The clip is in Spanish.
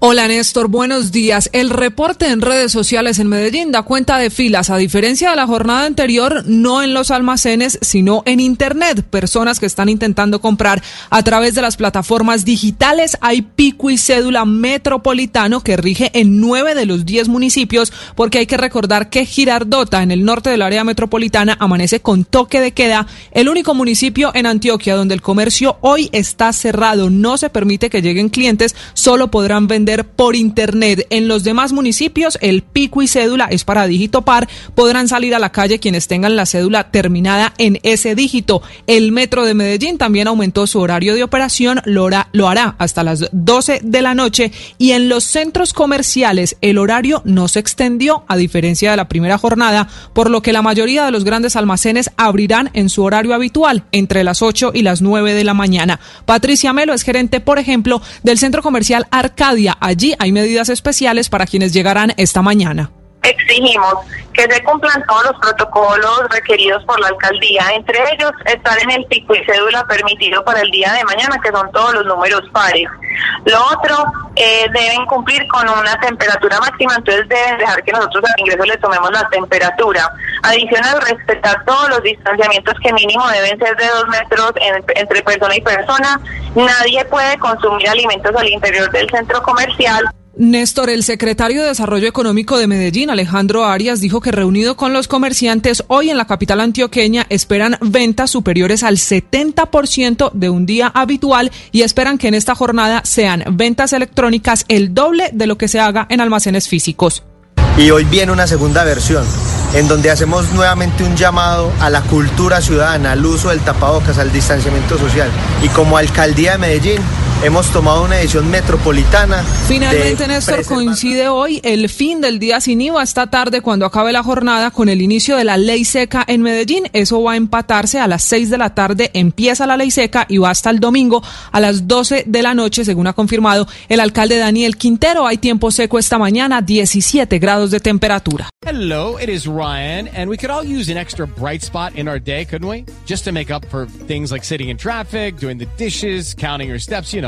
Hola Néstor, buenos días. El reporte en redes sociales en Medellín da cuenta de filas, a diferencia de la jornada anterior, no en los almacenes, sino en Internet. Personas que están intentando comprar a través de las plataformas digitales. Hay pico y cédula metropolitano que rige en nueve de los diez municipios, porque hay que recordar que Girardota, en el norte del área metropolitana, amanece con toque de queda. El único municipio en Antioquia donde el comercio hoy está cerrado. No se permite que lleguen clientes, solo podrán vender por internet. En los demás municipios, el pico y cédula es para dígito par. Podrán salir a la calle quienes tengan la cédula terminada en ese dígito. El metro de Medellín también aumentó su horario de operación, lo hará, lo hará hasta las 12 de la noche. Y en los centros comerciales, el horario no se extendió, a diferencia de la primera jornada, por lo que la mayoría de los grandes almacenes abrirán en su horario habitual, entre las 8 y las 9 de la mañana. Patricia Melo es gerente, por ejemplo, del centro comercial Arcadia Allí hay medidas especiales para quienes llegarán esta mañana. Que se cumplan todos los protocolos requeridos por la alcaldía, entre ellos estar en el pico y cédula permitido para el día de mañana, que son todos los números pares. Lo otro, eh, deben cumplir con una temperatura máxima, entonces deben dejar que nosotros al ingreso les tomemos la temperatura. Adicional, respetar todos los distanciamientos que mínimo deben ser de dos metros entre persona y persona. Nadie puede consumir alimentos al interior del centro comercial. Néstor, el secretario de Desarrollo Económico de Medellín, Alejandro Arias, dijo que reunido con los comerciantes hoy en la capital antioqueña esperan ventas superiores al 70% de un día habitual y esperan que en esta jornada sean ventas electrónicas el doble de lo que se haga en almacenes físicos. Y hoy viene una segunda versión en donde hacemos nuevamente un llamado a la cultura ciudadana, al uso del tapabocas, al distanciamiento social. Y como alcaldía de Medellín hemos tomado una edición metropolitana. Finalmente, Néstor, coincide hoy el fin del día sin IVA esta tarde cuando acabe la jornada con el inicio de la ley seca en Medellín. Eso va a empatarse a las 6 de la tarde, empieza la ley seca y va hasta el domingo a las 12 de la noche, según ha confirmado el alcalde Daniel Quintero. Hay tiempo seco esta mañana, 17 grados de temperatura. Hello, it is Ryan, and we could all use an extra bright spot in our day, couldn't we? Just to make up for things like sitting in traffic, doing the dishes, counting your steps, you know,